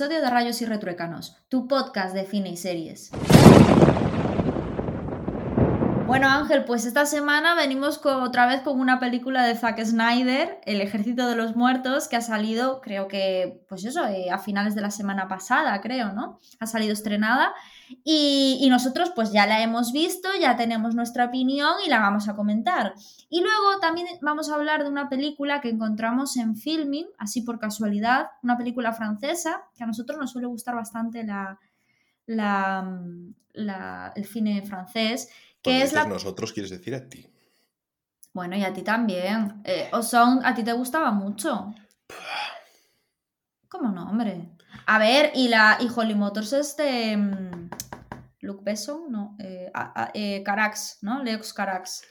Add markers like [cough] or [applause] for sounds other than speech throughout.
episodio de Rayos y Retruécanos, tu podcast de cine y series. Bueno, Ángel, pues esta semana venimos otra vez con una película de Zack Snyder, El Ejército de los Muertos, que ha salido, creo que, pues eso, eh, a finales de la semana pasada, creo, ¿no? Ha salido estrenada. Y, nosotros, pues ya la hemos visto, ya tenemos nuestra opinión y la vamos a comentar. Y luego también vamos a hablar de una película que encontramos en Filming, así por casualidad, una película francesa, que a nosotros nos suele gustar bastante la, la, la, el cine francés que es la... nosotros quieres decir a ti. Bueno, y a ti también. Eh, o son, a ti te gustaba mucho. ¿Cómo no, hombre? A ver, y la y Holly Motors es de mm, Luc Besson, no, eh, eh, Carax, ¿no? Leox Carax,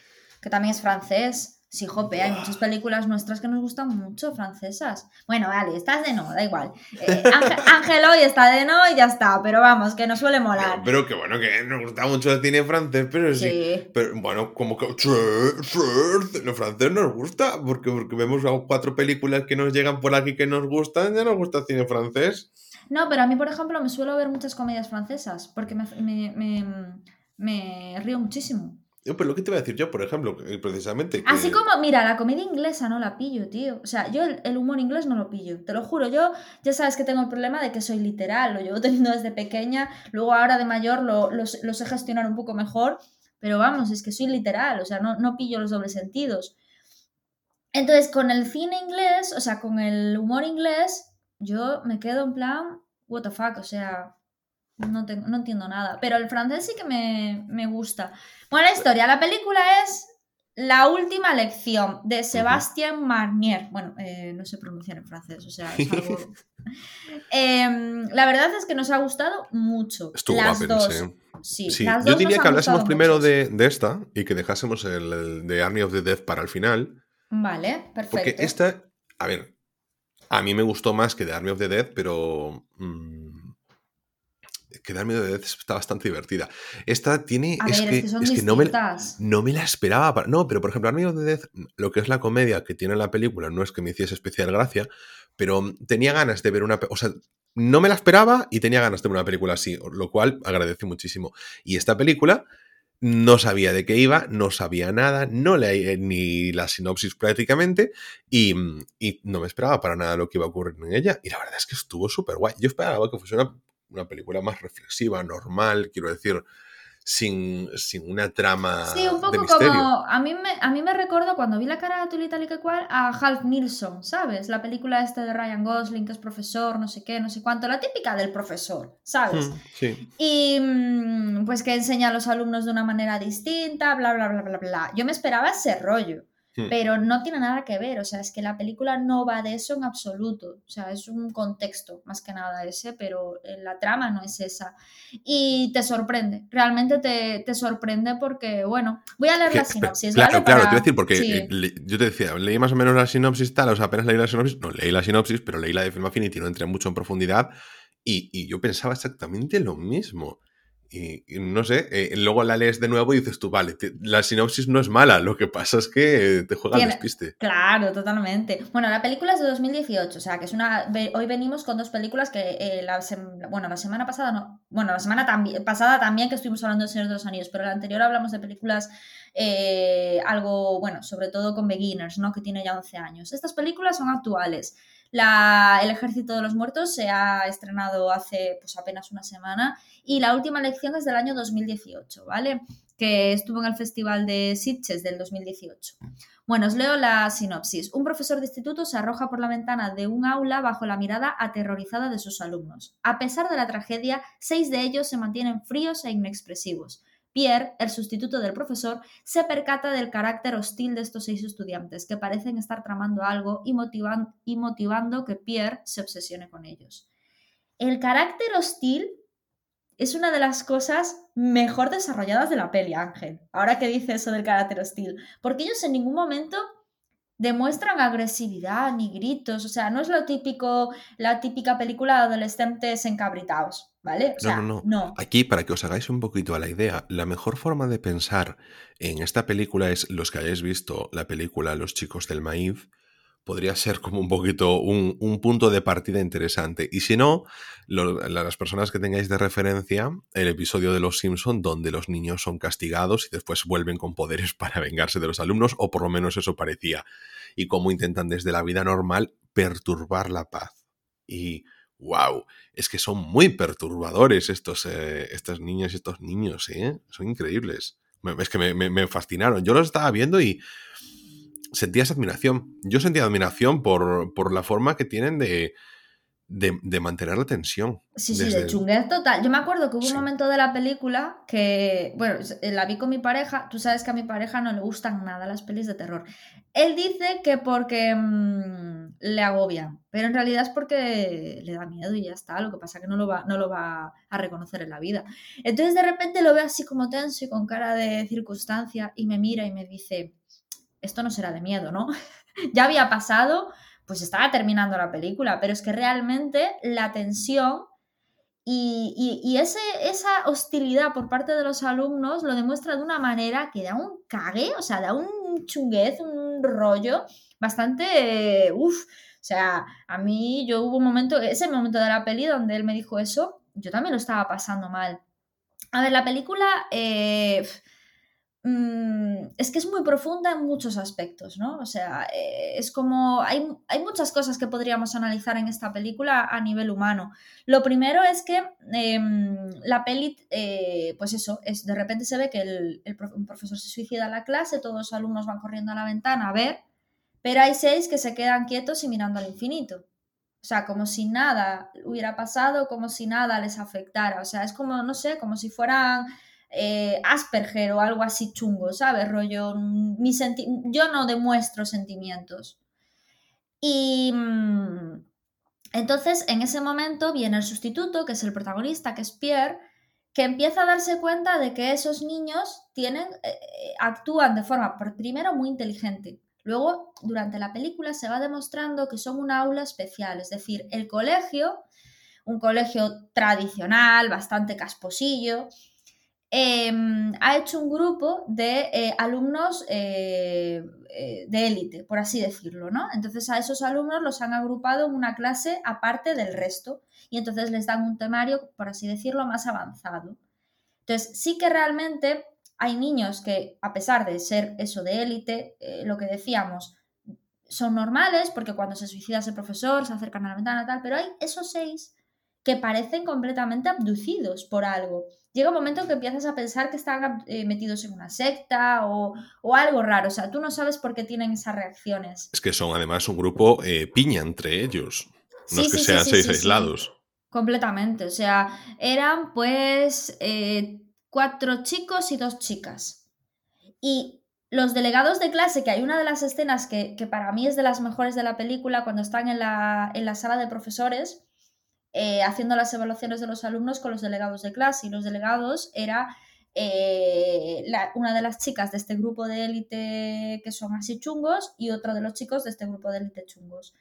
que también es francés. Sí, jope, hay muchas películas nuestras que nos gustan mucho, francesas. Bueno, vale, estás de no, da igual. Eh, Ángel [laughs] hoy está de no y ya está, pero vamos, que nos suele molar. Pero, que bueno, que nos gusta mucho el cine francés, pero sí. Pero bueno, como que. Lo francés nos gusta, porque, porque vemos cuatro películas que nos llegan por aquí que nos gustan, ya nos gusta el cine francés. No, pero a mí, por ejemplo, me suelo ver muchas comedias francesas, porque me, me, me río muchísimo. Pero lo que te voy a decir yo, por ejemplo, precisamente. Así como, mira, la comedia inglesa no la pillo, tío. O sea, yo el, humor inglés no lo pillo. Te lo juro, yo ya sabes que tengo el problema de que soy literal. Lo llevo [laughs] teniendo desde pequeña. Luego ahora de mayor lo, lo, sé gestionar un poco mejor. Pero vamos, es que soy literal. O sea, no, no pillo los dobles sentidos. Entonces, con el cine inglés, o sea, con el humor inglés, yo me quedo en plan, what the fuck, o sea, no, no entiendo nada. Pero el francés sí que me, me gusta. Bueno, la historia. La película es La última lección de Sébastien Marnier. Bueno, eh, no sé pronunciar en francés, o sea, es [laughs] algo... Em, la verdad es que nos ha gustado mucho. Estuvo las dos. Sí, yo diría que hablásemos primero de, esta y que dejásemos el, de Army of the Death para el final. Vale, perfecto. Porque esta, a ver, a mí me gustó más que de Army of the Dead, pero mm, que Darme de Death está bastante divertida. Esta tiene. es, que, es, que, no, me, no, me, la esperaba. Para, no, pero por ejemplo, Army of the Death, lo que es la comedia que tiene la película, no es que me hiciese especial gracia, pero tenía ganas de ver una. O sea, no me la esperaba y tenía ganas de ver una película así, lo cual agradece muchísimo. Y esta película. No sabía de qué iba, no sabía nada, no leí ni la sinopsis prácticamente y, y, no me esperaba para nada lo que iba a ocurrir en ella. Y la verdad es que estuvo súper guay. Yo esperaba que fuese una una película más reflexiva, normal, quiero decir, sin, sin una trama. Sí, un poco como. A mí, me, a mí me recuerdo cuando vi la cara de y tal y que cual a Half Nilsson, ¿sabes? La película esta de Ryan Gosling, que es profesor, no sé qué, no sé cuánto, la típica del profesor, ¿sabes? Hmm, sí. Y mm, pues que enseña a los alumnos de una manera distinta, bla, bla, bla, bla, bla. Yo me esperaba ese rollo. Hmm. Pero no tiene nada que ver, o sea, es que la película no va de eso en absoluto, o sea, es un contexto más que nada ese, pero eh, la trama no es esa. Y te sorprende, realmente te, sorprende porque, bueno, voy a leer la sinopsis. Claro, claro, te voy a decir, porque eh, yo te decía, leí más o menos la sinopsis tal, o sea, apenas leí la sinopsis, no leí la sinopsis, pero leí la de Film Affinity, no entré mucho en profundidad y, y yo pensaba exactamente lo mismo. Y, no sé, eh, luego la lees de nuevo y dices tú, vale, la sinopsis no es mala, lo que pasa es que te juega el despiste. Claro, totalmente. Bueno, la película es de 2018, o sea, que es una... Hoy venimos con dos películas que eh, la, bueno, la semana pasada no... Bueno, la semana pasada también que estuvimos hablando de Señor de los Anillos, pero la anterior hablamos de películas eh, algo, bueno, sobre todo con Beginners, ¿no? Que tiene ya 11 años. Estas películas son actuales. El Ejército de los Muertos se ha estrenado hace pues apenas una semana y la última lección es del año 2018, ¿vale? Que estuvo en el Festival de Sitges del 2018. Bueno, os leo la sinopsis. Un profesor de instituto se arroja por la ventana de un aula bajo la mirada aterrorizada de sus alumnos. A pesar de la tragedia, seis de ellos se mantienen fríos e inexpresivos. Pierre, el sustituto del profesor, se percata del carácter hostil de estos seis estudiantes, que parecen estar tramando algo y, motivando que Pierre se obsesione con ellos. El carácter hostil es una de las cosas mejor desarrolladas de la peli, Ángel. Ahora que dice eso del carácter hostil. Porque ellos en ningún momento demuestran agresividad ni gritos. O sea, no es lo típico, la típica película de adolescentes encabritados, ¿vale? O sea, no, no, no, Aquí, para que os hagáis un poquito a la idea, la mejor forma de pensar en esta película es los que hayáis visto la película Los chicos del maíz, podría ser como un poquito un, punto de partida interesante. Y si no, las personas que tengáis de referencia, el episodio de Los Simpson donde los niños son castigados y después vuelven con poderes [laughs] para vengarse de los alumnos, o por lo menos eso parecía. Y cómo intentan desde la vida normal perturbar la paz. Y wow, es que son muy perturbadores estos, eh, estas niñas y estos niños, ¿eh? Son increíbles. Es que me fascinaron. Yo los estaba viendo y sentías admiración. Yo sentía admiración por, por la forma que tienen de, de, mantener la tensión. Sí, sí, de chunguez total. Yo me acuerdo que hubo un momento de la película que, bueno, eh, la vi con mi pareja. Tú sabes que a mi pareja no le gustan nada las pelis de terror. Él dice que porque mm, le agobian, pero en realidad es porque le da miedo y ya está. Lo que pasa es que no lo, va, no lo va a reconocer en la vida. Entonces de repente lo veo así como tenso y con cara de circunstancia y me mira y me dice, esto no será de miedo, ¿no? [laughs] ya había pasado, pues estaba terminando la película, pero es que realmente la tensión y, esa hostilidad por parte de los alumnos lo demuestra de una manera que da un cague, o sea, da un chunguez, un rollo bastante... uff, o sea, a mí yo hubo un momento, ese momento de la peli donde él me dijo eso, yo también lo estaba pasando mal. A ver, la película... Eh, es que es muy profunda en muchos aspectos, ¿no? O sea, eh, es como, hay, muchas cosas que podríamos analizar en esta película a nivel humano. Lo primero es que em, la peli, eh, pues eso, es, de repente se ve que el, un profesor se suicida en la clase, todos los alumnos van corriendo a la ventana a ver, pero hay seis que se quedan quietos y mirando al infinito. O sea, como si nada hubiera pasado, como si nada les afectara. O sea, es como, no sé, como si fueran eh, Asperger o algo así chungo, ¿sabes? Rollo, mi yo no demuestro sentimientos. Y mm, entonces en ese momento viene el sustituto, que es el protagonista, que es Pierre, que empieza a darse cuenta de que esos niños tienen, eh, actúan de forma, primero, muy inteligente. Luego, durante la película se va demostrando que son una aula especial, es decir, el colegio, un colegio tradicional, bastante casposillo, Em, ha hecho un grupo de eh, alumnos eh, eh, de élite, por así decirlo, ¿no? Entonces a esos alumnos los han agrupado en una clase aparte del resto y entonces les dan un temario, por así decirlo, más avanzado. Entonces sí que realmente hay niños que, a pesar de ser eso de élite, lo que decíamos, son normales porque cuando se suicida ese profesor se acercan a la ventana tal, pero hay esos seis que parecen completamente abducidos por algo. Llega un momento en que empiezas a pensar que están eh, metidos en una secta o, algo raro. O sea, tú no sabes por qué tienen esas reacciones. Es que son además un grupo eh, piña entre ellos. No es que sean seis aislados. Completamente. O sea, eran pues eh, cuatro chicos y dos chicas. Y los delegados de clase, que hay una de las escenas que, para mí es de las mejores de la película, cuando están en la, en la sala de profesores, eh, haciendo las evaluaciones de los alumnos con los delegados de clase y los delegados era eh, una de las chicas de este grupo de élite que son así chungos y otro de los chicos de este grupo de élite chungos.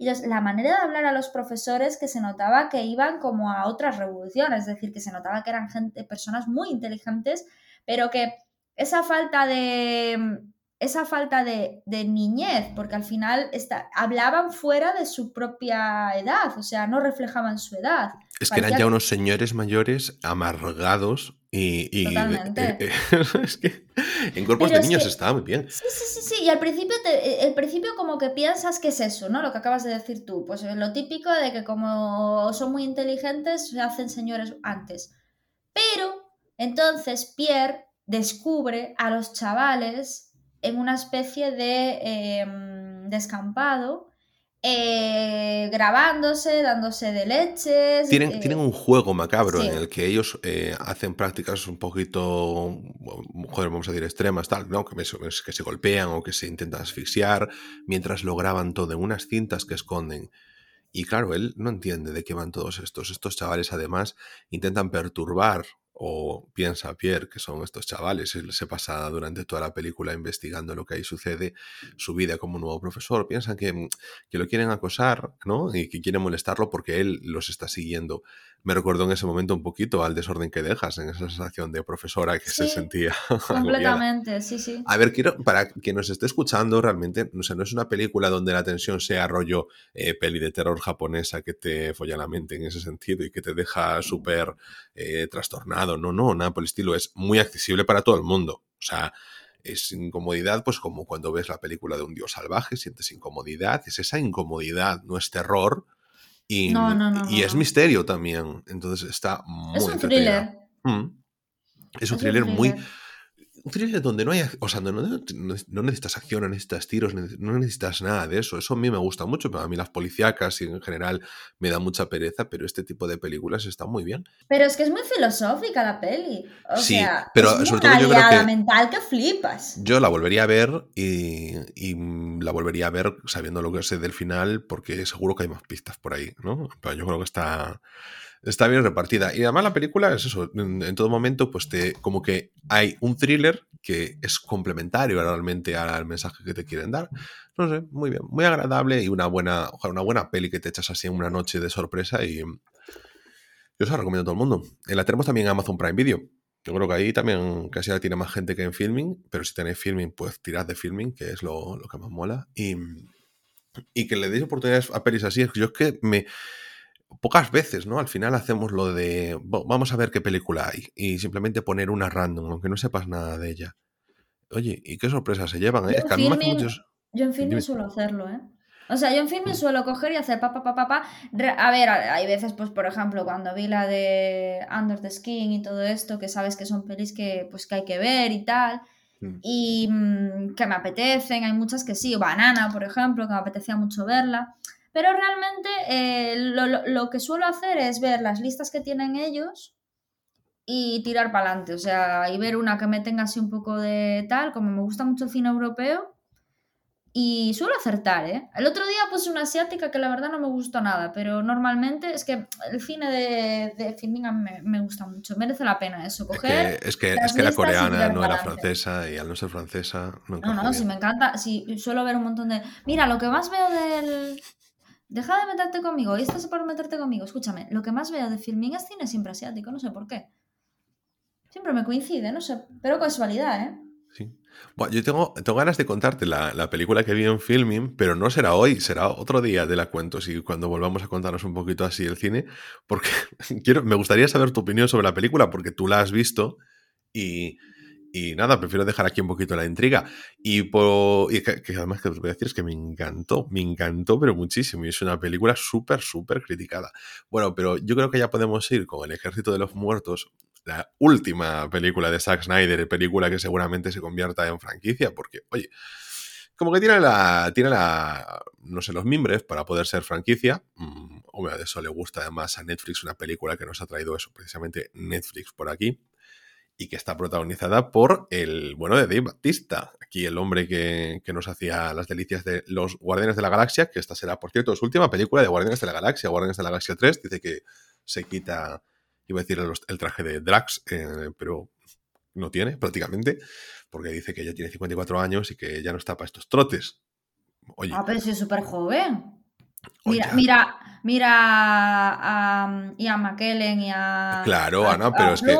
Y la manera de hablar a los profesores que se notaba que iban como a otras revoluciones, es decir, que se notaba que eran gente, personas muy inteligentes, pero que esa falta de, esa falta de, niñez, porque al final hablaban fuera de su propia edad, o sea, no reflejaban su edad. Es que eran ya unos señores mayores amargados y... Totalmente. Eh, [laughs] es que en cuerpos de niños estaba muy bien. Sí, sí, sí, sí, y al principio, te, el principio como que piensas que es eso, ¿no? Lo que acabas de decir tú, pues lo típico de que como son muy inteligentes se hacen señores antes. Pero entonces Pierre descubre a los chavales en una especie de em, descampado, eh, grabándose, dándose de leches. Tienen, eh, tienen un juego macabro en el que ellos eh, hacen prácticas un poquito, joder, vamos a decir, extremas, tal, ¿no? Que, que se golpean o que se intentan asfixiar, mientras lo graban todo en unas cintas que esconden. Y claro, él no entiende de qué van todos estos. Estos chavales además intentan perturbar o piensa Pierre, que son estos chavales, se pasa durante toda la película investigando lo que ahí sucede, su vida como nuevo profesor, piensan que, mm, que lo quieren acosar, ¿no? Y que quieren molestarlo porque él los está siguiendo. Me recuerdo en ese momento un poquito al desorden que dejas, en esa sensación de profesora que se sentía. [laughs] Completamente, sí, sí. A ver, quiero, para quien nos esté escuchando, realmente, no, sé, no es una película donde la tensión sea rollo eh, peli de terror japonesa que te folla la mente en ese sentido y que te deja súper eh, trastornado no, no, nada por el estilo. Es muy accesible para todo el mundo. O sea, es incomodidad, pues como cuando ves la película de un dios salvaje, sientes incomodidad, es esa incomodidad, no es terror. Y, y es misterio también. Entonces está muy. Es un thriller. Mm. Es un thriller muy un thriller donde no hay, o sea, no, necesitas acción, no necesitas tiros, no necesitas nada de eso. Eso a mí me gusta mucho, pero a mí las policíacas y en general me da mucha pereza, pero este tipo de películas están muy bien. Pero es que es muy filosófica la peli. O sí, sea, pero es sobre todo yo creo que mental que flipas. Yo la volvería a ver y, y, la volvería a ver sabiendo lo que sé del final, porque seguro que hay más pistas por ahí, ¿no? Pero yo creo que está está bien repartida. Y además la película es eso, en, todo momento, pues te, como que hay un thriller que es complementario realmente al mensaje que te quieren dar. No sé, muy bien, muy agradable y una buena, ojalá una buena peli que te echas así en una noche de sorpresa y yo se la recomiendo a todo el mundo. La tenemos también en Amazon Prime Video. Yo creo que ahí también casi ya tiene más gente que en filming, pero si tenéis filming, pues tirad de filming, que es lo, lo que más mola. Y, y que le deis oportunidades a pelis así. Yo es que me, pocas veces, ¿no? Al final hacemos lo de, vamos a ver qué película hay y simplemente poner una random, aunque no sepas nada de ella. Oye, ¿y qué sorpresas se llevan? Eh? Yo, en filming, muchos... yo en filming suelo hacerlo, ¿eh? O sea, yo en mm. suelo coger y hacer pa, pa, pa, pa, pa. A ver, hay veces, pues, por ejemplo, cuando vi la de Under the Skin y todo esto, que sabes que son pelis que, pues, que hay que ver y tal, mm. y mm, que me apetecen, hay muchas que sí, Banana, por ejemplo, que me apetecía mucho verla. Pero realmente eh, lo, que suelo hacer es ver las listas que tienen ellos y tirar para adelante. O sea, y ver una que me tenga así un poco de tal, como me gusta mucho el cine europeo. Y suelo acertar, ¿eh? El otro día puse una asiática que la verdad no me gustó nada, pero normalmente es que el cine de, de filming me, gusta mucho. Merece la pena eso, coger. Es que, es que, la coreana no era francesa y al no ser francesa no No, no, si me encanta. Si suelo ver un montón de. Mira, lo que más veo del, Deja de meterte conmigo, y estás por meterte conmigo. Escúchame, lo que más veo de filming es cine siempre asiático, no sé por qué. Siempre me coincide, no sé, pero casualidad, ¿eh? Sí. Bueno, yo tengo, tengo ganas de contarte la, película que vi en filming, pero no será hoy, será otro día de la cuento, si cuando volvamos a contarnos un poquito así el cine, porque [laughs] quiero, me gustaría saber tu opinión sobre la película, porque tú la has visto y, y nada, prefiero dejar aquí un poquito la intriga. Y, por, que, además que os voy a decir es que me encantó, me encantó, pero muchísimo. Y es una película súper, súper criticada. Bueno, pero yo creo que ya podemos ir con El Ejército de los Muertos, la última película de Zack Snyder, película que seguramente se convierta en franquicia, porque, oye, como que tiene la, tiene la, no sé, los mimbres para poder ser franquicia. Mm, hombre, de eso le gusta además a Netflix una película que nos ha traído eso, precisamente Netflix por aquí y que está protagonizada por el bueno de Dave Batista, aquí el hombre que, nos hacía las delicias de los Guardianes de la Galaxia, que esta será, por cierto, su última película de Guardianes de la Galaxia, Guardianes de la Galaxia 3, dice que se quita, iba a decir el, traje de Drax, eh, pero no tiene prácticamente, porque dice que ya tiene 54 años y que ya no está para estos trotes. Oye. Ah, pero es súper joven. Mira, mira, mira a Ian McKellen y a. Claro, Ana, pero es que.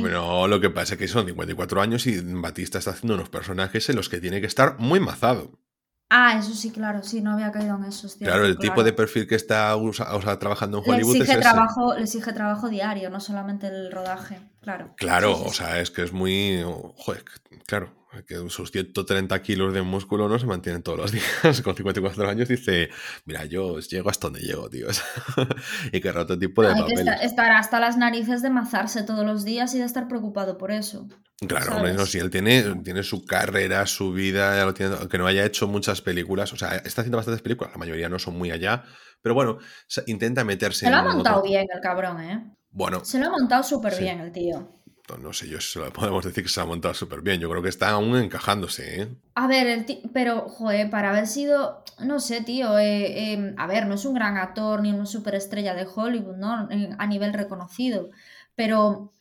No, lo que pasa es que son 54 años y Batista está haciendo unos personajes en los que tiene que estar muy mazado. Ah, eso sí, claro, sí, no había caído en eso. claro, el tipo de perfil que está trabajando en Hollywood le exige, trabajo, le exige trabajo diario, no solamente el rodaje, claro. Claro, o sea, es que es muy. Joder, claro que sus 130 kilos de músculo no se mantienen todos los [laughs] días. Con 54 años dice, mira, yo llego hasta donde llego, tío. [laughs] y que rato tipo de Hay que estar, hasta las narices de mazarse todos los días y de estar preocupado por eso. Claro, no, si él tiene, tiene su carrera, su vida, ya lo tiene, aunque no haya hecho muchas películas, o sea, está haciendo bastantes películas, la mayoría no son muy allá, pero bueno, intenta meterse Se lo ha montado bien el cabrón, ¿eh? Bueno. Se lo ha montado súper bien el tío no sé yo si podemos decir que se ha montado súper bien. Yo creo que está aún encajándose, ¿eh? A ver, el pero, joder, para haber sido, no sé, tío, eh, em, a ver, no es un gran actor ni una superestrella de Hollywood, ¿no? A nivel reconocido, pero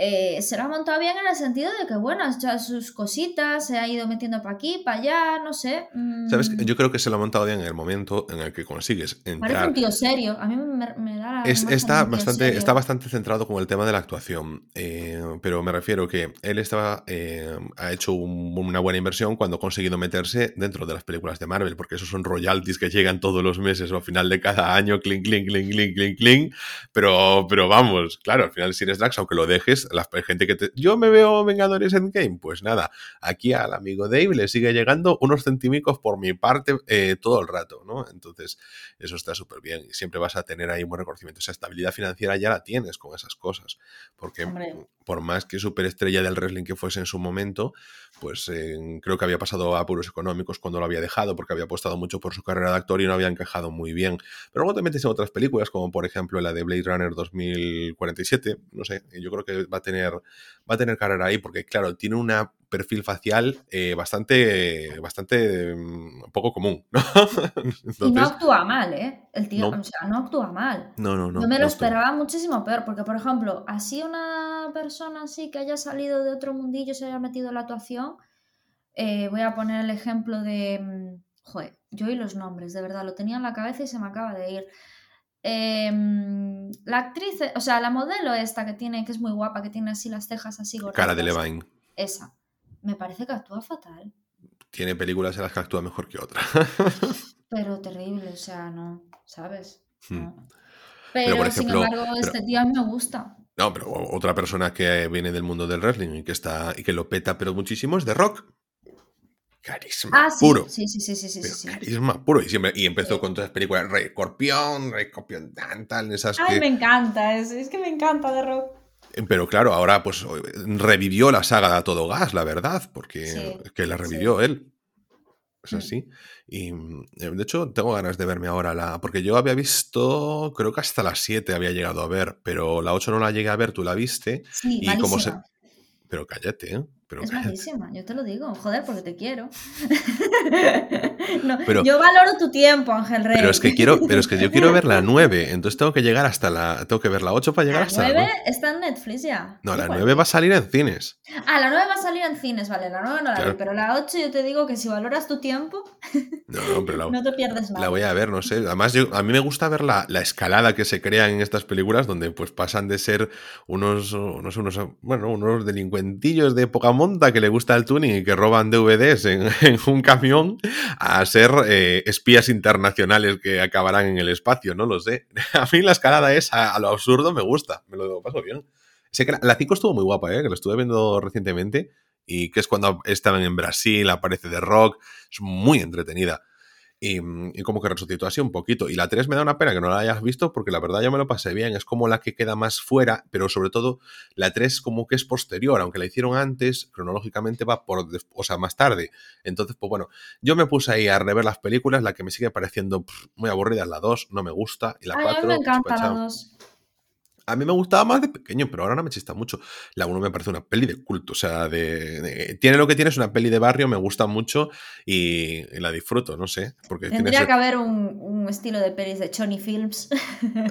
eh, se lo ha montado bien en el sentido de que, bueno, ha hecho sus cositas, se ha ido metiendo para aquí, para allá, no sé. ¿Sabes? Mm. Yo creo que se lo ha montado bien en el momento en el que consigues entrar. Parece un tío serio. A mí me, da la está, bastante, está bastante centrado con el tema de la actuación. Eh, pero me refiero que él estaba, eh, ha hecho una buena inversión cuando ha conseguido meterse dentro de las películas de Marvel, porque esos son royalties que llegan todos los meses o al final de cada año, clink, clink, clink, clink, clink, clink. Pero, pero vamos, claro, al final si eres Drax, aunque lo dejes, la gente que te... Yo me veo Vengadores Endgame, pues nada, aquí al amigo Dave le sigue llegando unos centímicos por mi parte eh, todo el rato, ¿no? Entonces, eso está súper bien y siempre vas a tener ahí un buen reconocimiento. Esa estabilidad financiera ya la tienes con esas cosas, porque por más que superestrella del wrestling que fuese en su momento, pues creo que había pasado a apuros económicos cuando lo había dejado, porque había apostado mucho por su carrera de actor y no había encajado muy bien. Pero luego metes en otras películas, como por ejemplo la de Blade Runner 2047, no sé, yo creo que va a tener, va a tener carrera ahí, porque claro, tiene un perfil facial eh, bastante, bastante mm, poco común, ¿no? [laughs] y no actúa mal, ¿eh? El tío, o sea, no actúa mal. No, no, no. Yo me lo esperaba muchísimo peor, porque por ejemplo, así una persona así que haya salido de otro mundillo, se haya metido en la actuación, eh, voy a poner el ejemplo de... Mm, joder, yo y los nombres, de verdad, lo tenía en la cabeza y se me acaba de ir. Em, la actriz, o sea, la modelo esta que tiene, que es muy guapa, que tiene así las cejas así gordas. Cara de Levine. Esa. Me parece que actúa fatal. Tiene películas en las que actúa mejor que otra. [laughs] pero terrible, o sea, no, ¿sabes? Hmm. Pero, sin embargo, este tío a mí me gusta. No, pero otra persona que viene del mundo del wrestling y que está y que lo peta pero muchísimo es The Rock. Carisma ah, puro. Sí, sí, sí, sí, sí, Carisma puro. Y, siempre, y empezó con todas las películas Rey Escorpión, Rey Escorpión, tal, tal, esas Ay, me encanta, es, es que me encanta The Rock. Eh, pero claro, ahora pues revivió la saga de A Todo Gas, la verdad, porque que la revivió él. Es mm. así. Y mm, de hecho, tengo ganas de verme ahora la. Porque yo había visto, creo que hasta las 7 había llegado a ver, pero la 8 no la llegué a ver, tú la viste. Sí, y como se. Pero cállate, ¿eh? Es [laughs] malísima, yo te lo digo, joder, porque te quiero. [laughs] yo valoro tu tiempo, Ángel Rey. Pero es que quiero, pero es que yo quiero ver la [laughs] 9, entonces tengo que llegar hasta la. Tengo que ver la 8 para llegar hasta la 9. está en Netflix ya. No, la 9 va a salir en cines. Ah, la 9 va a salir en cines, vale, la 9 no la pero la 8 yo te digo que si valoras tu tiempo. no, no, pero la, no te pierdes nada. La voy a ver, no sé. Además, yo, a mí me gusta ver la, la, escalada que se crea en estas películas, donde pues pasan de ser unos, unos, unos bueno, unos delincuentillos de poca monta que le gusta el tuning y que roban DVDs [laughs] en, un camión a ser eh, espías internacionales que acabarán en el espacio, no lo sé. [laughs] A mí la escalada es a, lo absurdo me gusta, me lo paso bien. Sé que la 5 estuvo muy guapa, ¿eh? que lo estuve viendo recientemente y que es cuando estaban en Brasil, aparece de rock, es muy entretenida. Mm, y, como que resucitó así un poquito. Y la 3 me da una pena que no la hayas visto porque la verdad ya me lo pasé bien. Es como la que queda más fuera, pero sobre todo la 3 como que es posterior, aunque la hicieron antes, cronológicamente va por, o sea, más tarde. Entonces, pues bueno, yo me puse ahí a rever las películas, la que me sigue pareciendo muy aburrida es la 2, no me gusta, y la 4... A mí me encanta la 2. A mí me gustaba más de pequeño, pero ahora no me chista mucho. La 1 me parece una peli de culto. O sea, de, tiene lo que tiene, es una peli de barrio, me gusta mucho y, la disfruto, no sé. Porque Tendría que haber un, estilo de pelis de Chony Films.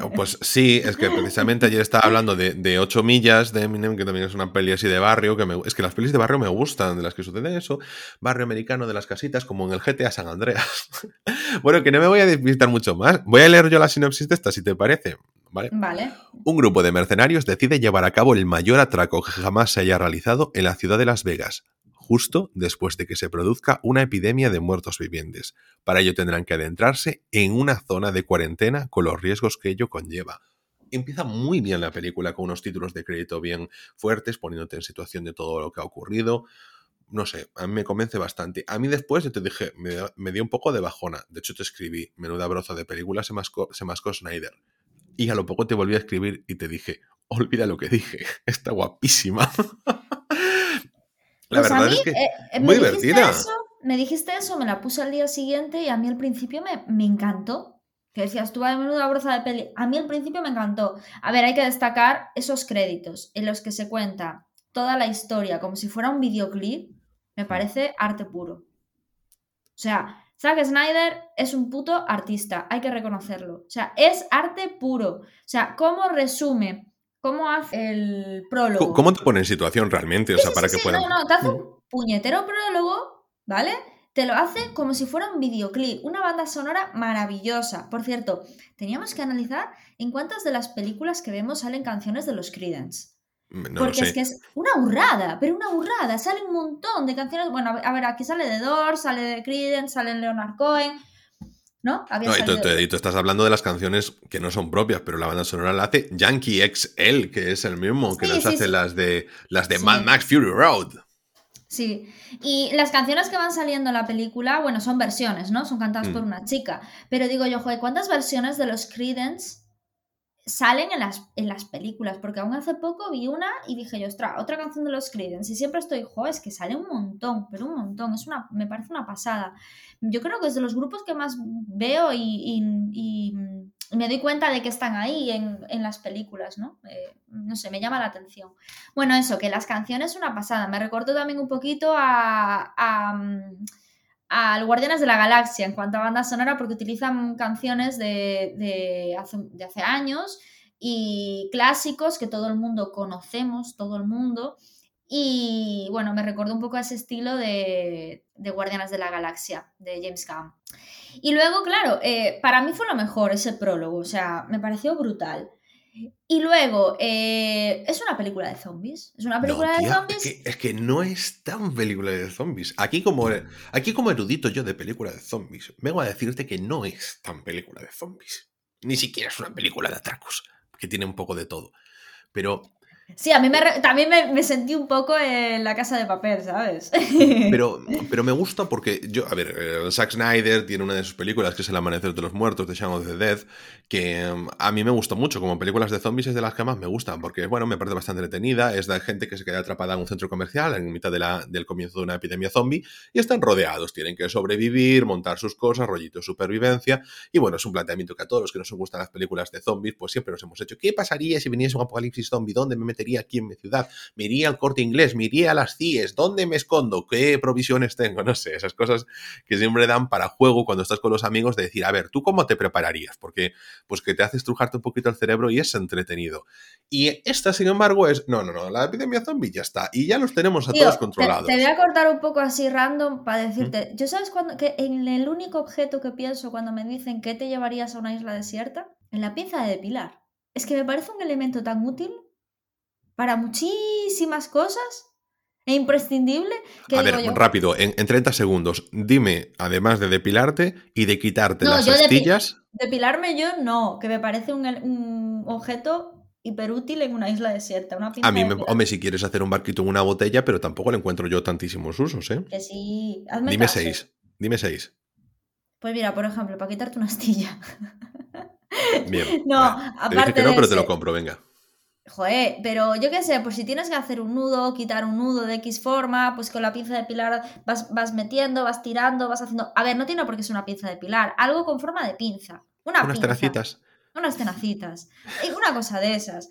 Oh, pues sí, es que precisamente ayer estaba hablando de, de 8 millas de Eminem, que también es una peli así de barrio. que Es que las pelis de barrio me gustan, de las que sucede eso. Barrio americano de las casitas, como en el GTA San Andreas. [laughs] bueno, que no me voy a despistar mucho más. Voy a leer yo la sinopsis de esta, si te parece. ¿Vale? Un grupo de mercenarios decide llevar a cabo el mayor atraco que jamás se haya realizado en la ciudad de Las Vegas, justo después de que se produzca una epidemia de muertos vivientes. Para ello tendrán que adentrarse en una zona de cuarentena con los riesgos que ello conlleva. Empieza muy bien la película con unos títulos de crédito bien fuertes, poniéndote en situación de todo lo que ha ocurrido. No sé, a mí me convence bastante. A mí después, yo te dije, me, dio un poco de bajona. De hecho, te escribí, menuda broza de película se mascó, se mascó Snyder y a lo poco te volví a escribir y te dije, olvida lo que dije, [laughs] está guapísima. la pues verdad es que eh, muy divertida. me dijiste eso, me la puse al día siguiente y a mí al principio me, me encantó. Que decías, tú de menuda broza de peli. A mí al principio me encantó. A ver, hay que destacar esos créditos en los que se cuenta toda la historia como si fuera un videoclip. Me mm. parece arte puro. O sea, Zack Snyder es un puto artista, hay que reconocerlo. O sea, es arte puro. O sea, cómo resume cómo hace el prólogo. ¿Cómo te pone en situación realmente? O sea, para que puedan. No, no, te hace un puñetero prólogo, ¿vale? Te lo hace como si fuera un videoclip, una banda sonora maravillosa. Por cierto, teníamos que analizar en cuántas de las películas que vemos salen canciones de los Creedence. Mm, Porque es que es una burrada, pero una burrada. Sale un montón de canciones. Bueno, a ver, aquí sale de Doors, sale de Creedence, sale Leonard Cohen. ¿No? y, tú, estás hablando de las canciones que no son propias, pero la banda sonora la hace Yankee XL, que es el mismo que las hace las de las de Mad Max Fury Road. Sí, y las canciones que van saliendo en la película, bueno, son versiones, ¿no? Son cantadas por mm. una chica. Pero digo yo, joder, ¿cuántas versiones de los Creedence salen en las, en las películas? Porque aún hace poco vi una y dije yo, ostras, otra canción de los Creedence. Y siempre estoy, joder, es que sale un montón, pero un montón. Es una, me parece una pasada. Yo creo que es de los grupos que más veo y me doy cuenta de que están ahí en, las películas, ¿no? Eh, no sé, me llama la atención. Bueno, eso, que las canciones una pasada. Me recuerdo también un poquito a, a, a Guardianes de la Galaxia en cuanto a banda sonora, porque utilizan canciones de, de, hace, de hace años y clásicos que todo el mundo conocemos, todo el mundo. Y bueno, me recuerdo un poco a ese estilo de, de Guardianes de la Galaxia, de James Gunn. Y luego, claro, eh, para mí fue lo mejor ese prólogo, o sea, me pareció brutal. Y luego, eh, es una película de zombies. Es una película de zombies. Es que, no es tan película de zombies. Aquí como, aquí como erudito yo de película de zombies, vengo a decirte que no es tan película de zombies. Ni siquiera es una película de atracos, que tiene un poco de todo. Pero Sí, a mí me también me, sentí un poco en la casa de papel, ¿sabes? [laughs] Pero, pero me gusta porque yo, a ver, eh, Zack Snyder tiene una de sus películas que es El Amanecer de los Muertos, de Shaun of the Dead, que mm, a mí me gusta mucho, como películas de zombies es de las que más me gustan, porque, bueno, me parece bastante entretenida, es de gente que se queda atrapada en un centro comercial en mitad del comienzo de una epidemia zombie y están rodeados, tienen que sobrevivir, montar sus cosas, rollito supervivencia, y bueno, es un planteamiento que a todos los que nos gustan las películas de zombies, pues siempre nos hemos hecho. ¿Qué pasaría si viniese un apocalipsis zombie? ¿Dónde me metería aquí en mi ciudad? ¿Me iría al corte inglés? ¿Me iría a las CIES? ¿Dónde me escondo? ¿Qué provisiones tengo? [laughs] No sé, esas cosas que siempre dan para juego cuando estás con los amigos de decir, a ver, ¿tú cómo te prepararías? Porque, pues que te hace estrujarte un poquito el cerebro y es entretenido. Y esta, sin embargo, es, no, no, no, la epidemia zombie ya está y ya los tenemos a todos controlados. Te, voy a cortar un poco así random para decirte, ¿yo sabes cuando, que en el único objeto que pienso cuando me dicen que te llevarías a una isla desierta? En la pinza de depilar. Es que me parece un elemento tan útil para muchísimas cosas e imprescindible. a ver, rápido, en, 30 segundos, dime, además de depilarte y de quitarte las astillas. depilarme yo no, que me parece un, objeto hiperútil en una isla desierta. Una a mí, me, hombre, si quieres hacer un barquito en una botella, pero tampoco le encuentro yo tantísimos usos, ¿eh? Que sí, Dime seis, dime seis. Pues mira, por ejemplo, para quitarte una astilla. Bien. [laughs] No, aparte. que no, pero te lo compro, venga. Joder, pero yo qué sé, pues si tienes que hacer un nudo, quitar un nudo de X forma, pues con la pinza de pilar vas, vas metiendo, vas tirando, vas haciendo. A ver, no tiene por qué ser una pinza de pilar, algo con forma de pinza. Una Unas tenacitas. Unas tenacitas. Una cosa de esas.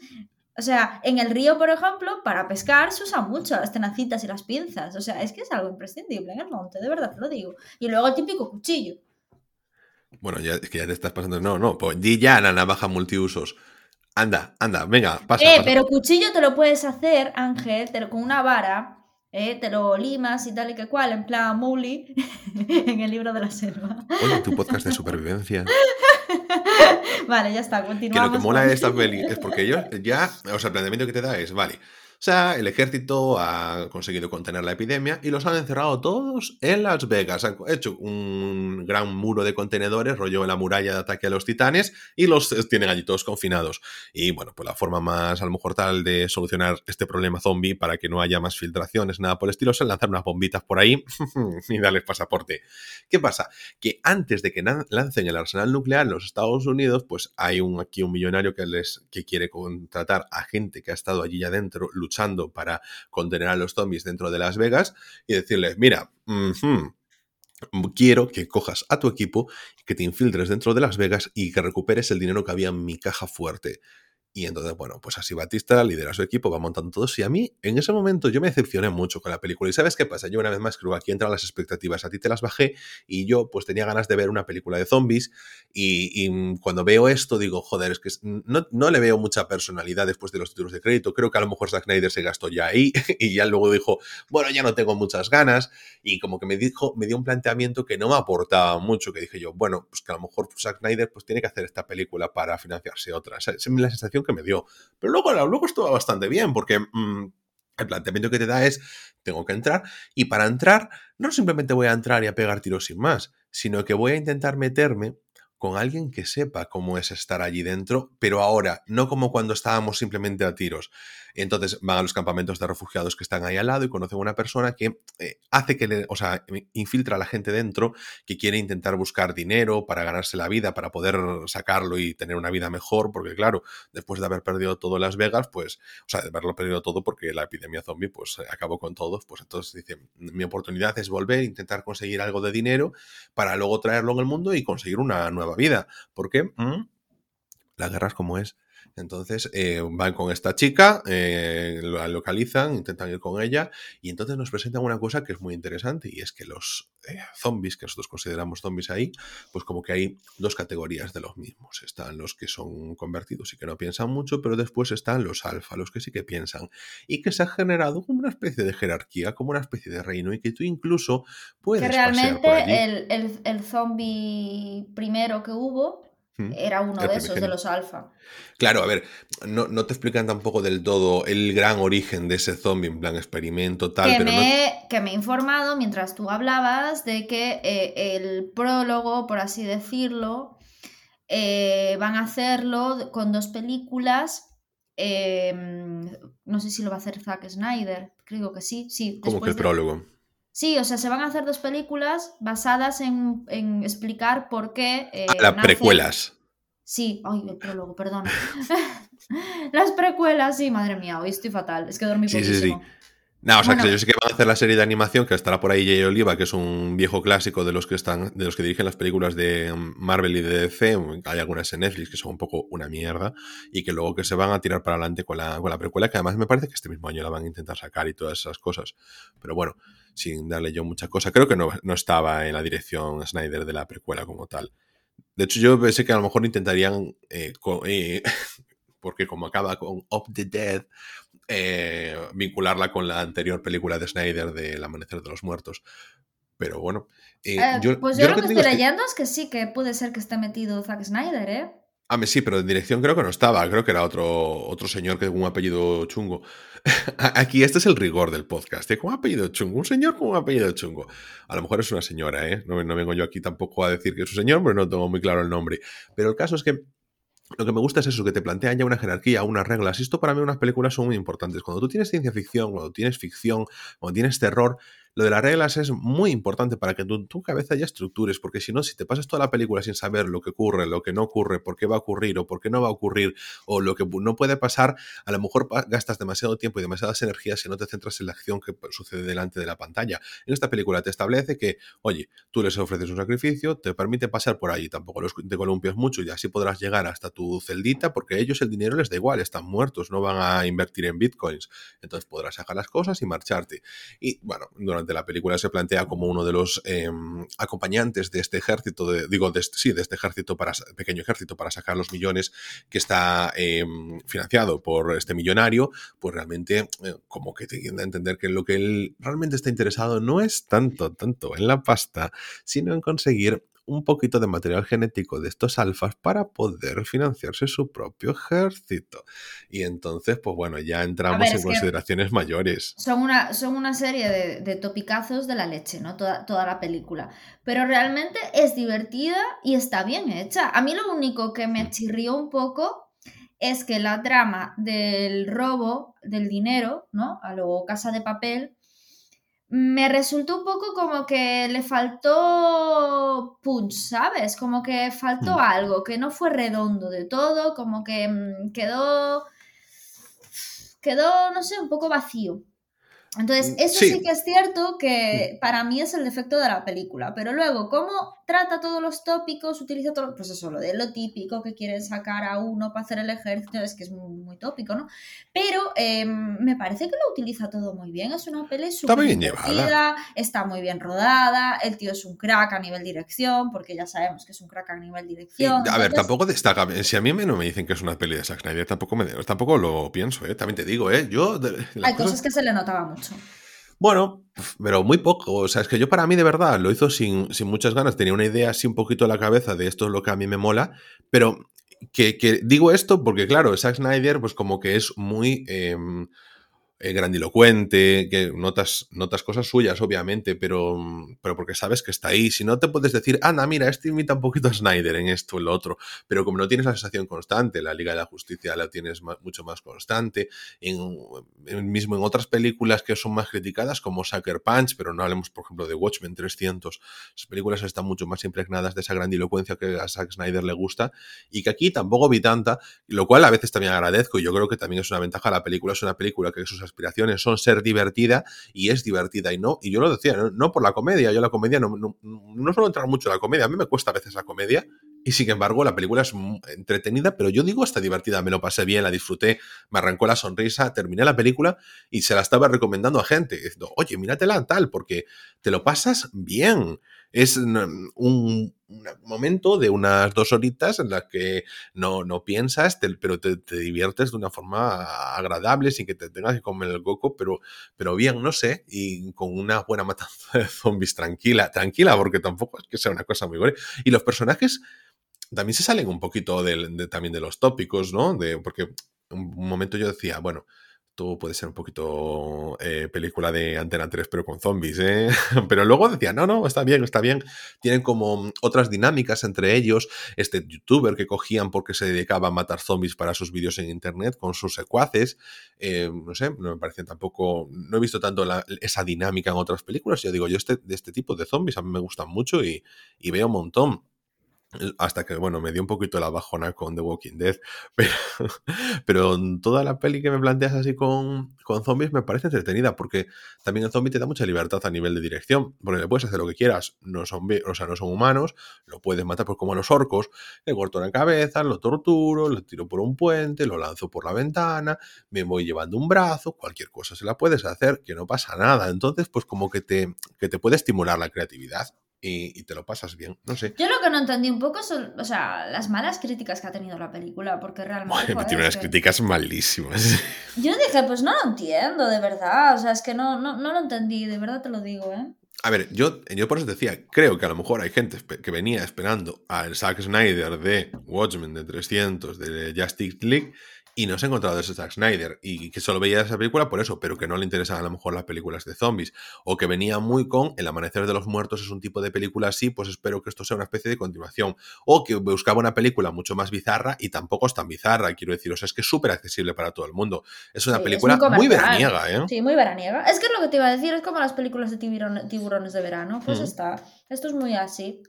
O sea, en el río, por ejemplo, para pescar se usan mucho las tenacitas y las pinzas. O sea, es que es algo imprescindible en el monte, de verdad te lo digo. Y luego el típico cuchillo. Bueno, ya, es que ya te estás pasando. No, no, pues di ya la navaja multiusos. Anda, anda, venga, pasa. Eh, pero cuchillo te lo puedes hacer, Ángel, con una vara, eh, te lo limas y tal y que cual, en plan Mowgli, [laughs] en el libro de la selva. Oye, tu podcast de supervivencia. [laughs] vale, ya está, continuamos. Que lo que mola de esta [laughs] peli es porque ellos ya, o sea, el planteamiento que te da es, vale, o sea, el ejército ha conseguido contener la epidemia y los han encerrado todos en Las Vegas. Han hecho un gran muro de contenedores, rollo en la muralla de ataque a los titanes, y los tienen allí todos confinados. Y bueno, pues la forma más, a lo mejor tal, de solucionar este problema zombie para que no haya más filtraciones, nada por el estilo, es lanzar unas bombitas por ahí [laughs] y darles pasaporte. ¿Qué pasa? Que antes de que lancen el arsenal nuclear en los Estados Unidos, pues hay un, aquí un millonario que, les, que quiere contratar a gente que ha estado allí adentro luchando para contener a los zombies dentro de Las Vegas y decirles, mira, quiero que cojas a tu equipo, que te infiltres dentro de Las Vegas y que recuperes el dinero que había en mi caja fuerte. Y entonces, bueno, pues así Batista lidera su equipo, va montando todos. Y a mí, en ese momento, yo me decepcioné mucho con la película. ¿Y sabes qué pasa? Yo una vez más creo que aquí entran las expectativas. A ti te las bajé y yo pues tenía ganas de ver una película de zombies. Y, cuando veo esto digo, joder, es que no, no, le veo mucha personalidad después de los títulos de crédito. Creo que a lo mejor Zack Snyder se gastó ya ahí [laughs] y ya luego dijo, bueno, ya no tengo muchas ganas. Y como que me dijo, me dio un planteamiento que no me aportaba mucho, que dije yo, bueno, pues que a lo mejor Zack Snyder pues tiene que hacer esta película para financiarse otra. esa es la sensación que me dio. Pero luego, luego estuvo bastante bien, porque mm, el planteamiento que te da es, tengo que entrar, y para entrar, no simplemente voy a entrar y a pegar tiros sin más, sino que voy a intentar meterme con alguien que sepa cómo es estar allí dentro, pero ahora, no como cuando estábamos simplemente a tiros, entonces van a los campamentos de refugiados que están ahí al lado y conocen a una persona que eh, hace que, le, o sea, infiltra a la gente dentro que quiere intentar buscar dinero para ganarse la vida, para poder sacarlo y tener una vida mejor, porque claro, después de haber perdido todo Las Vegas, pues, o sea, de haberlo perdido todo porque la epidemia zombie, pues acabó con todos, pues entonces dice, mi oportunidad es volver, intentar conseguir algo de dinero para luego traerlo en el mundo y conseguir una nueva vida. porque? ¿Mm? La guerra es como es. Entonces eh, van con esta chica, eh, la localizan, intentan ir con ella y entonces nos presentan una cosa que es muy interesante y es que los eh, zombies, que nosotros consideramos zombies ahí, pues como que hay dos categorías de los mismos. Están los que son convertidos y que no piensan mucho, pero después están los alfa, los que sí que piensan y que se ha generado como una especie de jerarquía, como una especie de reino y que tú incluso puedes... Que realmente El, el, el zombie primero que hubo era uno de esos, de los alfa. Claro, a ver, no, te explican tampoco del todo el gran origen de ese zombie, en plan experimento, tal. Que, me, que me he informado mientras tú hablabas de que eh, el prólogo, por así decirlo, eh, van a hacerlo con dos películas. Em, no sé si lo va a hacer Zack Snyder, creo que sí. sí Como que el prólogo. Sí, o sea, se van a hacer dos películas basadas en, explicar por qué. Eh, Las precuelas. Sí, ay, el prólogo, perdón. [laughs] Las precuelas, sí, madre mía, hoy estoy fatal. Es que dormí sí, poquísimo. Sí, sí. No, o sea, que yo sé que van a hacer la serie de animación que estará por ahí Jay Oliva, que es un viejo clásico de los que están, de los que dirigen las películas de Marvel y de DC. Hay algunas en Netflix que son un poco una mierda y que luego que se van a tirar para adelante con la, con la precuela, que además me parece que este mismo año la van a intentar sacar y todas esas cosas. Pero bueno, sin darle yo mucha cosa. Creo que no, estaba en la dirección Snyder de la precuela como tal. De hecho, yo pensé que a lo mejor intentarían, eh, eh, [laughs] porque como acaba con Up the Dead, eh, vincularla con la anterior película de Snyder de El Amanecer de los Muertos. Pero bueno. yo, pues yo, lo que, estoy leyendo es que sí, que puede ser que esté metido Zack Snyder, ¿eh? Ah, sí, pero en dirección creo que no estaba. Creo que era otro, otro señor que con un apellido chungo. [laughs] Aquí este es el rigor del podcast. ¿eh? Con un apellido chungo. Un señor con un apellido chungo. A lo mejor es una señora, ¿eh? No, no vengo yo aquí tampoco a decir que es un señor, pero no tengo muy claro el nombre. Pero el caso es que lo que me gusta es eso, que te plantean ya una jerarquía, unas reglas. Y esto para mí unas películas son muy importantes. Cuando tú tienes ciencia ficción, cuando tienes ficción, cuando tienes terror, lo de las reglas es muy importante para que tu, tu, cabeza ya estructures, porque si no, si te pasas toda la película sin saber lo que ocurre, lo que no ocurre, por qué va a ocurrir o por qué no va a ocurrir, o lo que no puede pasar, a lo mejor gastas demasiado tiempo y demasiadas energías si no te centras en la acción que sucede delante de la pantalla. En esta película te establece que, oye, tú les ofreces un sacrificio, te permite pasar por ahí, tampoco los te columpias mucho y así podrás llegar hasta tu celdita, porque a ellos el dinero les da igual, están muertos, no van a invertir en bitcoins. Entonces podrás sacar las cosas y marcharte. Y bueno, durante de la película se plantea como uno de los em, acompañantes de este ejército, digo, de este, sí, de este ejército para pequeño ejército para sacar los millones que está em, financiado por este millonario, pues realmente eh, como que te tiende a entender que lo que él realmente está interesado no es tanto, tanto en la pasta, sino en conseguir un poquito de material genético de estos alfas para poder financiarse su propio ejército. Y entonces, pues bueno, ya entramos en consideraciones mayores. Son una, son una serie de, topicazos de la leche, ¿no? Toda, toda la película. Pero realmente es divertida y está bien hecha. A mí lo único que me mm. chirrió un poco es que la trama del robo del dinero, ¿no? A lo casa de papel, me resultó un poco como que le faltó punch, ¿sabes? Como que faltó mm. algo, que no fue redondo de todo, como que mm, quedó, quedó, no sé, un poco vacío. Entonces, mm, eso sí. que es cierto que mm. para mí es el defecto de la película, pero luego, ¿cómo trata todos los tópicos? Utiliza todo, pues eso, lo de lo típico que quieren sacar a uno para hacer el ejército, es que es muy, tópico, ¿no? Pero em, me parece que lo utiliza todo muy bien, es una peli súper bien llevada, está muy bien rodada, el tío es un crack a nivel dirección, porque ya sabemos que es un crack a nivel dirección. a ver, tampoco destaca, si a mí no me dicen que es una peli de Zack Snyder, tampoco, me, tampoco lo pienso, ¿eh? También te digo, ¿eh? Yo... Hay cosas que se le notaba mucho. Bueno, pero muy poco. O sea, es que yo para mí de verdad lo hizo sin, muchas ganas. Tenía una idea así un poquito en la cabeza de esto es lo que a mí me mola. Pero que, digo esto porque, claro, Zack Snyder, pues como que es muy. Em, eh, grandilocuente, que notas, notas cosas suyas, obviamente, pero, pero porque sabes que está ahí. Si no, te puedes decir, Ana, mira, este imita un poquito a Snyder en esto, en lo otro, pero como no tienes la sensación constante, la Liga de la Justicia la tienes mucho más constante, en, mismo en otras películas que son más criticadas, como Sucker Punch, pero no hablemos, por ejemplo, de Watchmen 300, esas películas están mucho más impregnadas de esa grandilocuencia que a Zack Snyder le gusta, y que aquí tampoco vi tanta, lo cual a veces también agradezco, y yo creo que también es una ventaja, la película es una película que sus aspiraciones son ser divertida y es divertida y no, y yo lo decía, no, por la comedia, yo la comedia no, no, suelo entrar mucho en la comedia, a mí me cuesta a veces la comedia y sin embargo la película es entretenida, pero yo digo hasta divertida, me lo pasé bien, la disfruté, me arrancó la sonrisa, terminé la película y se la estaba recomendando a gente, diciendo, oye, míratela tal, porque te lo pasas bien. Es un, momento de unas dos horitas en las que no, no piensas, pero te, diviertes de una forma agradable, sin que te tengas que comer el coco, pero, pero bien, no sé, y con una buena matanza de zombies tranquila, tranquila, porque tampoco es que sea una cosa muy gore. Y los personajes también se salen un poquito de, también de los tópicos, ¿no? De, porque un momento yo decía, bueno, todo puede ser un poquito eh, película de Antena 3, pero con zombies, ¿eh? [laughs] Pero luego decía, no, no, está bien, está bien. Tienen como otras dinámicas entre ellos. Este youtuber que cogían porque se dedicaba a matar zombies para sus vídeos en internet con sus secuaces. Eh, no sé, no me parece tampoco. No he visto tanto esa dinámica en otras películas. Yo digo, yo este, de este tipo de zombies a mí me gustan mucho y, y veo un montón hasta que, bueno, me dio un poquito la bajona con The Walking Dead, [laughs] pero, pero toda la peli que me planteas así con, con zombies me parece entretenida, porque también el zombie te da mucha libertad a nivel de dirección, porque le puedes hacer lo que quieras, no son, o sea, no son humanos, lo puedes matar pues como a los orcos, le corto la cabeza, lo torturo, lo tiro por un puente, lo lanzo por la ventana, me voy llevando un brazo, cualquier cosa se la puedes hacer, que no pasa nada, entonces pues como que te, que te puede estimular la creatividad y, te lo pasas bien. No sé. Yo lo que no entendí un poco son, o sea, las malas críticas que ha tenido la película, porque realmente. tiene unas críticas malísimas. [laughs] Yo dije, pues no lo entiendo, de verdad. O sea, es que no, no, no lo entendí, de verdad te lo digo, ¿eh? A ver, yo, yo por eso decía, creo que a lo mejor hay gente que venía esperando al Zack Snyder de Watchmen de 300, de Justice League, y no se ha encontrado ese Zack Snyder y que solo veía esa película por eso, pero que no le interesan a lo mejor las películas de zombies o que venía muy con El Amanecer de los Muertos es un tipo de película así, pues espero que esto sea una especie de continuación o que buscaba una película mucho más bizarra y tampoco es tan bizarra, quiero deciros, es que es súper accesible para todo el mundo. Es una película muy, veraniega, ¿eh? Sí, muy veraniega. Es que es lo que te iba a decir, es como las películas de tiburones de verano, pues está, esto es muy así.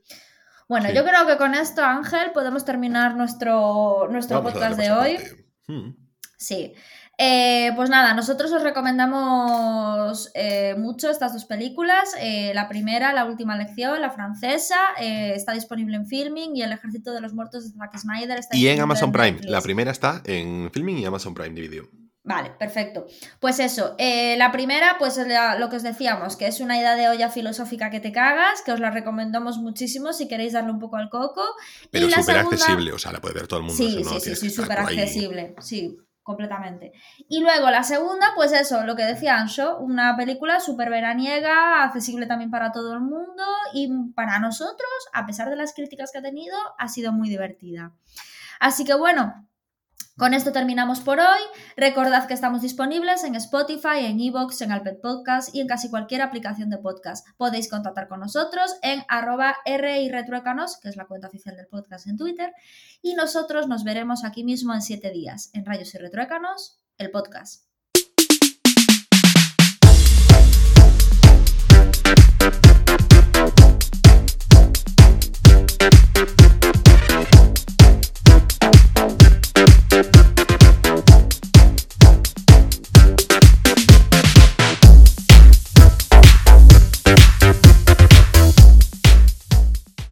Bueno, yo creo que con esto, Ángel, podemos terminar nuestro, nuestro podcast de hoy. Hmm. Sí. Eh, pues nada, nosotros os recomendamos eh, mucho estas dos películas. Eh, la primera, La última lección, la francesa, está disponible en Filming y El ejército de los muertos de Zack Snyder está Y en Amazon Prime. La primera está en Filming y Amazon Prime Video. Vale, perfecto. Pues eso, la primera, pues lo que os decíamos, que es una idea de olla filosófica que te cagas, que os la recomendamos muchísimo si queréis darle un poco al coco. Pero súper accesible, o sea, la puede ver todo el mundo. Sí, sí, sí, sí, súper accesible, sí, completamente. Y luego la segunda, pues eso, lo que decía Ancho, una película súper veraniega, accesible también para todo el mundo y para nosotros, a pesar de las críticas que ha tenido, ha sido muy divertida. Así que bueno, con esto terminamos por hoy. Recordad que estamos disponibles en Spotify, en Evox, en Alpet Podcast y en casi cualquier aplicación de podcast. Podéis contactar con nosotros en arroba retruécanos, que es la cuenta oficial del podcast en Twitter. Y nosotros nos veremos aquí mismo en siete días, en Rayos y Retruécanos, el podcast.